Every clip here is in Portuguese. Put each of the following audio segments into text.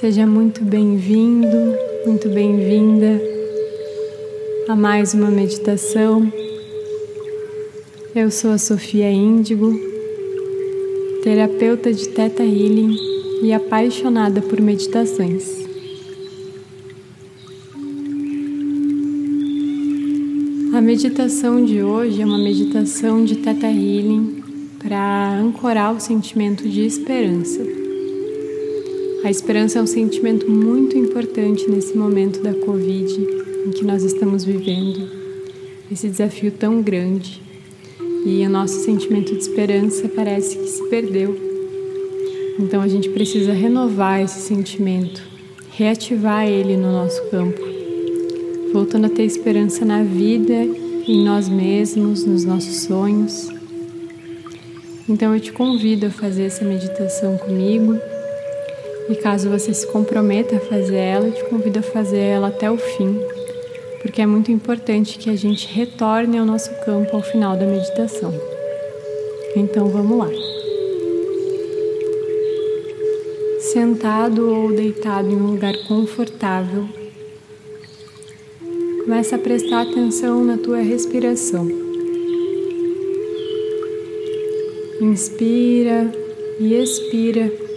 Seja muito bem-vindo, muito bem-vinda a mais uma meditação. Eu sou a Sofia Índigo, terapeuta de Theta Healing e apaixonada por meditações. A meditação de hoje é uma meditação de Theta Healing para ancorar o sentimento de esperança. A esperança é um sentimento muito importante nesse momento da Covid em que nós estamos vivendo, esse desafio tão grande. E o nosso sentimento de esperança parece que se perdeu. Então a gente precisa renovar esse sentimento, reativar ele no nosso campo, voltando a ter esperança na vida, em nós mesmos, nos nossos sonhos. Então eu te convido a fazer essa meditação comigo e caso você se comprometa a fazer ela, eu te convido a fazer ela até o fim, porque é muito importante que a gente retorne ao nosso campo ao final da meditação. Então vamos lá. Sentado ou deitado em um lugar confortável, começa a prestar atenção na tua respiração. Inspira e expira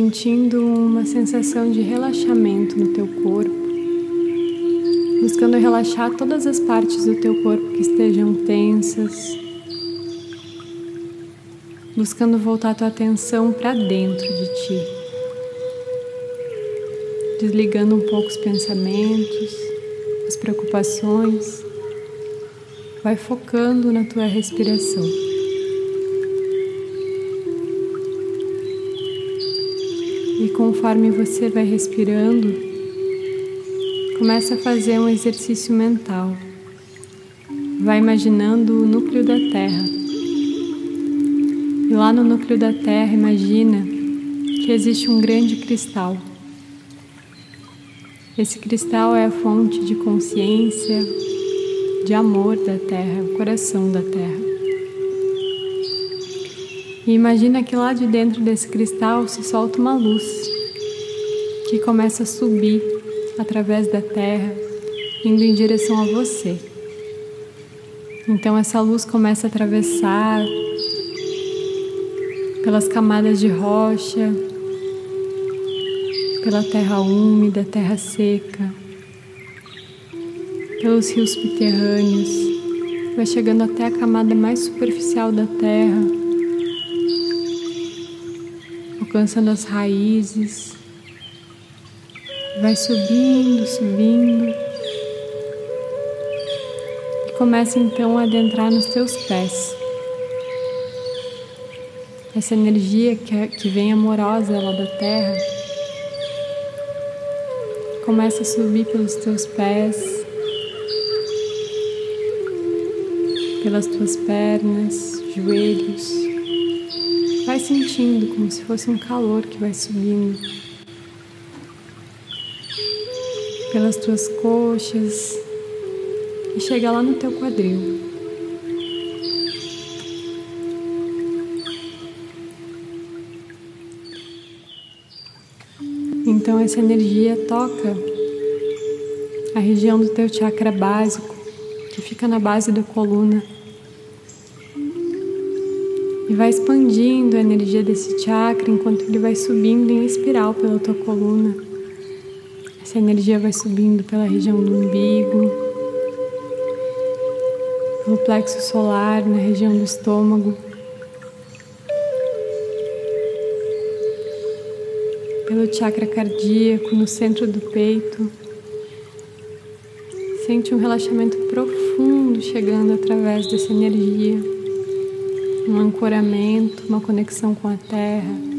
sentindo uma sensação de relaxamento no teu corpo, buscando relaxar todas as partes do teu corpo que estejam tensas, buscando voltar tua atenção para dentro de ti, desligando um pouco os pensamentos, as preocupações, vai focando na tua respiração. Conforme você vai respirando, começa a fazer um exercício mental. Vai imaginando o núcleo da Terra. E lá no núcleo da Terra, imagina que existe um grande cristal. Esse cristal é a fonte de consciência, de amor da Terra, o coração da Terra. E imagina que lá de dentro desse cristal se solta uma luz que começa a subir através da terra, indo em direção a você. Então essa luz começa a atravessar pelas camadas de rocha, pela terra úmida, terra seca, pelos rios subterrâneos, vai chegando até a camada mais superficial da terra alcançando as raízes, vai subindo, subindo e começa então a adentrar nos teus pés. Essa energia que, é, que vem amorosa lá da terra começa a subir pelos teus pés, pelas tuas pernas, joelhos. Vai sentindo como se fosse um calor que vai subindo pelas tuas coxas e chega lá no teu quadril. Então essa energia toca a região do teu chakra básico, que fica na base da coluna e vai expandindo a energia desse chakra enquanto ele vai subindo em espiral pela tua coluna. Essa energia vai subindo pela região do umbigo, pelo plexo solar, na região do estômago, pelo chakra cardíaco no centro do peito. Sente um relaxamento profundo chegando através dessa energia um ancoramento, uma conexão com a terra.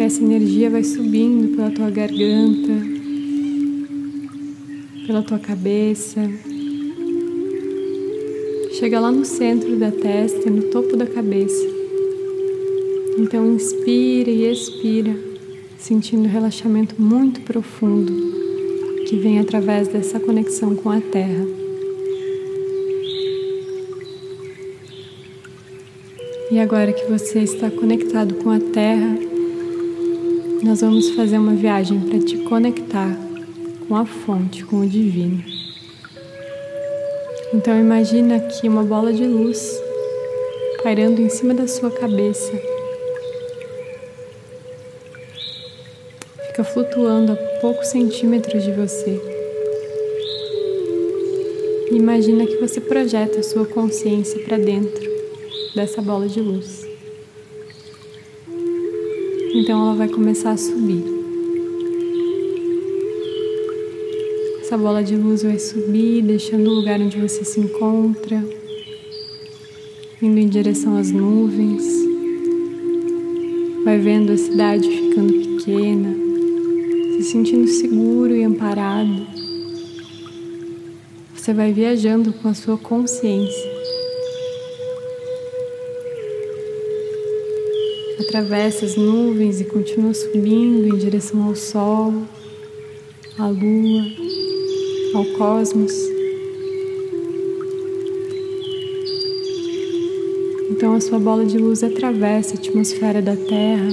Essa energia vai subindo pela tua garganta, pela tua cabeça. Chega lá no centro da testa e no topo da cabeça. Então inspira e expira, sentindo um relaxamento muito profundo que vem através dessa conexão com a terra. E agora que você está conectado com a Terra, nós vamos fazer uma viagem para te conectar com a fonte, com o divino. Então imagina aqui uma bola de luz pairando em cima da sua cabeça. Fica flutuando a poucos centímetros de você. Imagina que você projeta a sua consciência para dentro dessa bola de luz. Então ela vai começar a subir. Essa bola de luz vai subir, deixando o lugar onde você se encontra, indo em direção às nuvens. Vai vendo a cidade ficando pequena, se sentindo seguro e amparado. Você vai viajando com a sua consciência. Atravessa as nuvens e continua subindo em direção ao sol, à lua ao cosmos. Então a sua bola de luz atravessa a atmosfera da Terra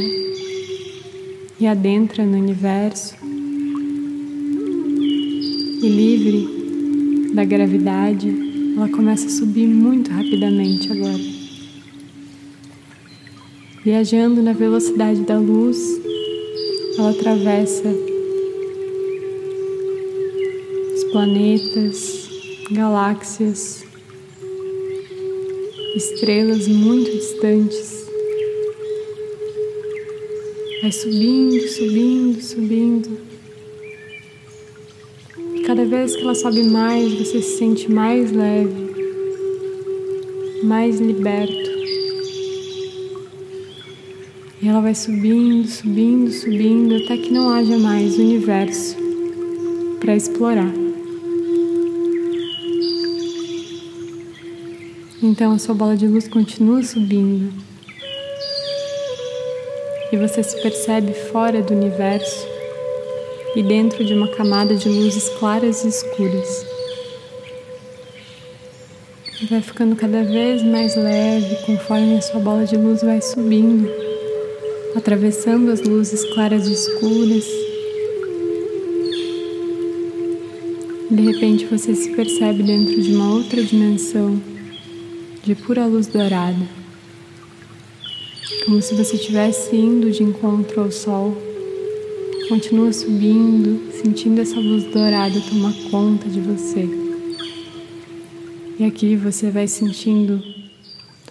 e adentra no universo. E livre da gravidade, ela começa a subir muito rapidamente agora. Viajando na velocidade da luz, ela atravessa planetas, galáxias, estrelas muito distantes. Vai subindo, subindo, subindo. E cada vez que ela sobe mais, você se sente mais leve, mais liberto. E ela vai subindo, subindo, subindo, até que não haja mais universo para explorar. Então a sua bola de luz continua subindo. E você se percebe fora do universo e dentro de uma camada de luzes claras e escuras. E vai ficando cada vez mais leve conforme a sua bola de luz vai subindo, atravessando as luzes claras e escuras. De repente você se percebe dentro de uma outra dimensão de pura luz dourada, como se você estivesse indo de encontro ao sol. Continua subindo, sentindo essa luz dourada tomar conta de você. E aqui você vai sentindo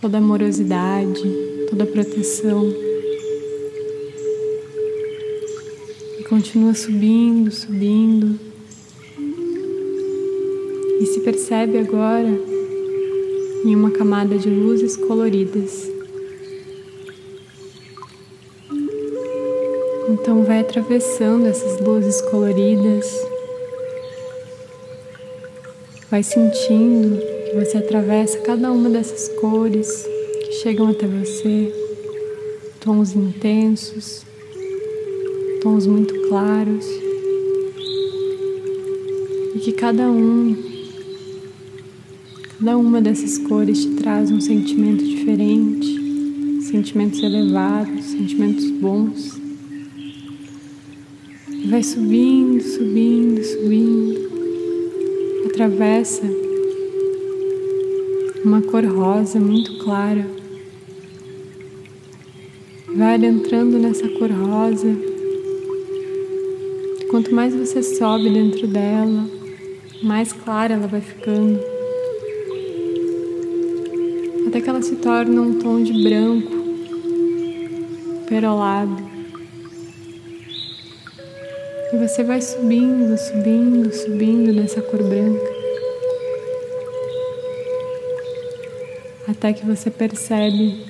toda a amorosidade, toda a proteção. Continua subindo, subindo. E se percebe agora em uma camada de luzes coloridas. Então vai atravessando essas luzes coloridas, vai sentindo que você atravessa cada uma dessas cores que chegam até você, tons intensos, tons muito claros, e que cada um Cada uma dessas cores te traz um sentimento diferente, sentimentos elevados, sentimentos bons. E vai subindo, subindo, subindo. Atravessa uma cor rosa muito clara. Vai adentrando nessa cor rosa. Quanto mais você sobe dentro dela, mais clara ela vai ficando até que ela se torna um tom de branco, perolado. E você vai subindo, subindo, subindo nessa cor branca. Até que você percebe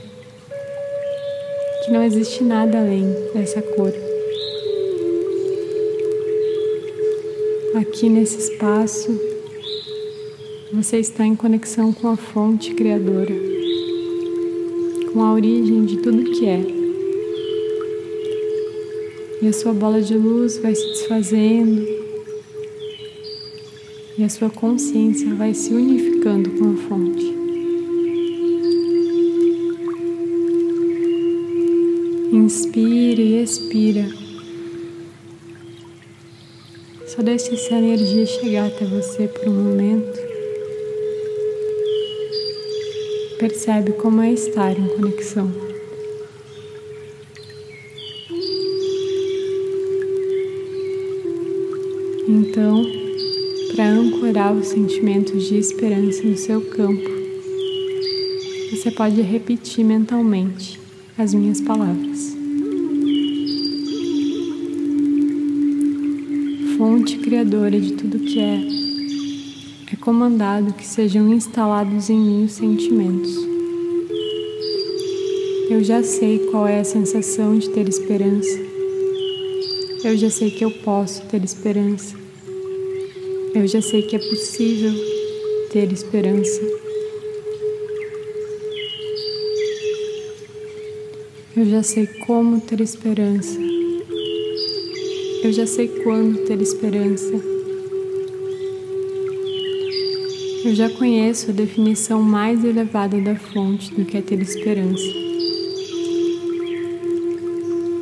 que não existe nada além dessa cor. Aqui nesse espaço, você está em conexão com a fonte criadora, com a origem de tudo que é. E a sua bola de luz vai se desfazendo e a sua consciência vai se unificando com a fonte. Inspira e expira Só deixe essa energia chegar até você por um momento. Percebe como é estar em conexão. Então, para ancorar os sentimentos de esperança no seu campo, você pode repetir mentalmente as minhas palavras. Fonte criadora de tudo que é, é comandado que sejam instalados em mim os sentimentos. Eu já sei qual é a sensação de ter esperança. Eu já sei que eu posso ter esperança. Eu já sei que é possível ter esperança. Eu já sei como ter esperança. Eu já sei quando ter esperança. Eu já conheço a definição mais elevada da fonte do que é ter esperança.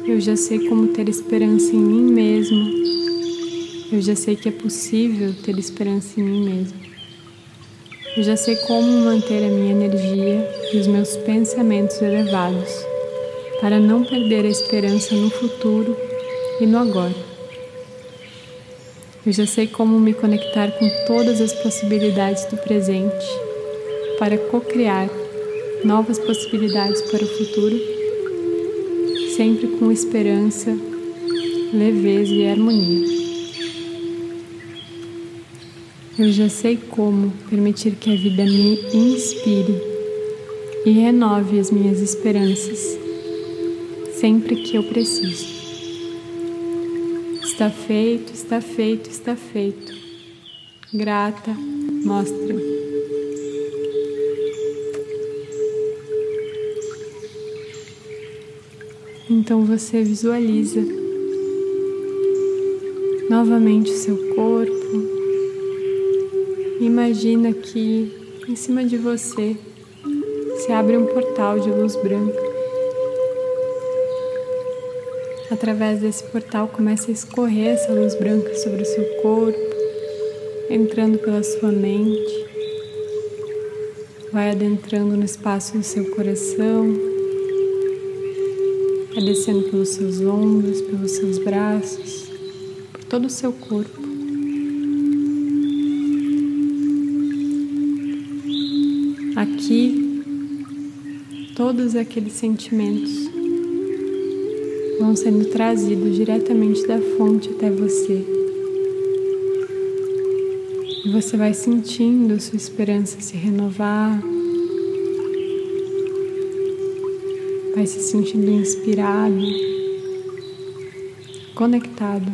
Eu já sei como ter esperança em mim mesmo. Eu já sei que é possível ter esperança em mim mesmo. Eu já sei como manter a minha energia e os meus pensamentos elevados para não perder a esperança no futuro e no agora. Eu já sei como me conectar com todas as possibilidades do presente para co-criar novas possibilidades para o futuro, sempre com esperança, leveza e harmonia. Eu já sei como permitir que a vida me inspire e renove as minhas esperanças sempre que eu preciso. Está feito, está feito, está feito. Grata, mostra. Então você visualiza novamente o seu corpo. Imagina que em cima de você se abre um portal de luz branca. Através desse portal começa a escorrer essa luz branca sobre o seu corpo, entrando pela sua mente, vai adentrando no espaço do seu coração, vai descendo pelos seus ombros, pelos seus braços, por todo o seu corpo. Aqui, todos aqueles sentimentos vão sendo trazidos diretamente da fonte até você. E você vai sentindo sua esperança se renovar, vai se sentindo inspirado, conectado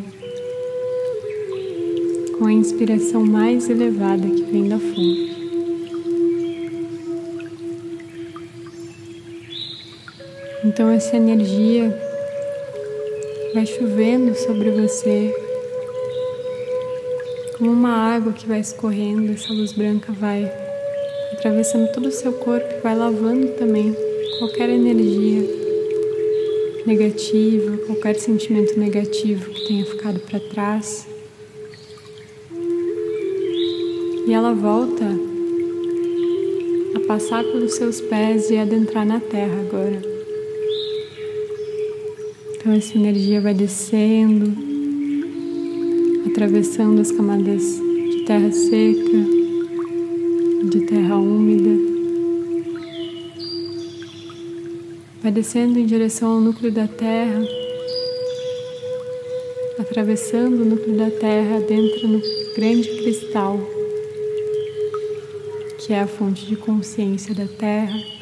com a inspiração mais elevada que vem da fonte. Então, essa energia vai chovendo sobre você, como uma água que vai escorrendo, essa luz branca vai atravessando todo o seu corpo e vai lavando também qualquer energia negativa, qualquer sentimento negativo que tenha ficado para trás. E ela volta a passar pelos seus pés e adentrar na terra agora. Então essa energia vai descendo, atravessando as camadas de terra seca, de terra úmida. Vai descendo em direção ao núcleo da Terra, atravessando o núcleo da Terra dentro no grande cristal, que é a fonte de consciência da Terra.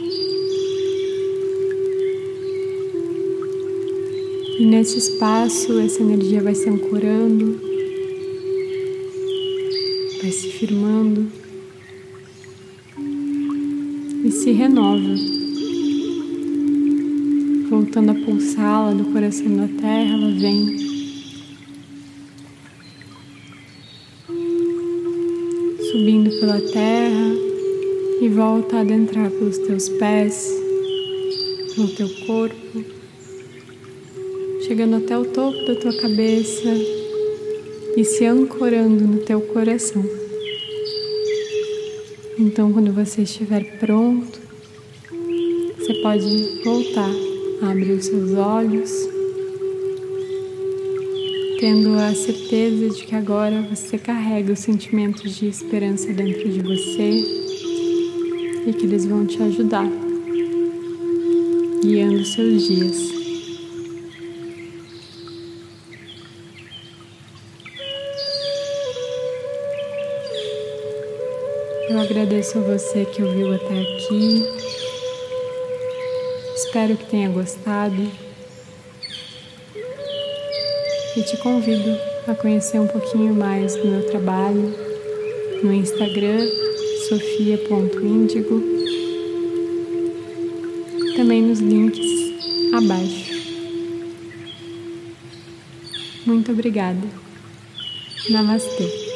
E nesse espaço, essa energia vai se ancorando, vai se firmando e se renova, voltando a pulsá-la do coração da terra, ela vem. Subindo pela terra e volta a adentrar pelos teus pés, pelo teu corpo chegando até o topo da tua cabeça, e se ancorando no teu coração. Então, quando você estiver pronto, você pode voltar a abrir os seus olhos, tendo a certeza de que agora você carrega os sentimentos de esperança dentro de você e que eles vão te ajudar, guiando seus dias. Agradeço a você que ouviu até aqui. Espero que tenha gostado. E te convido a conhecer um pouquinho mais do meu trabalho no Instagram sofia.indigo. Também nos links abaixo. Muito obrigada. Namastê.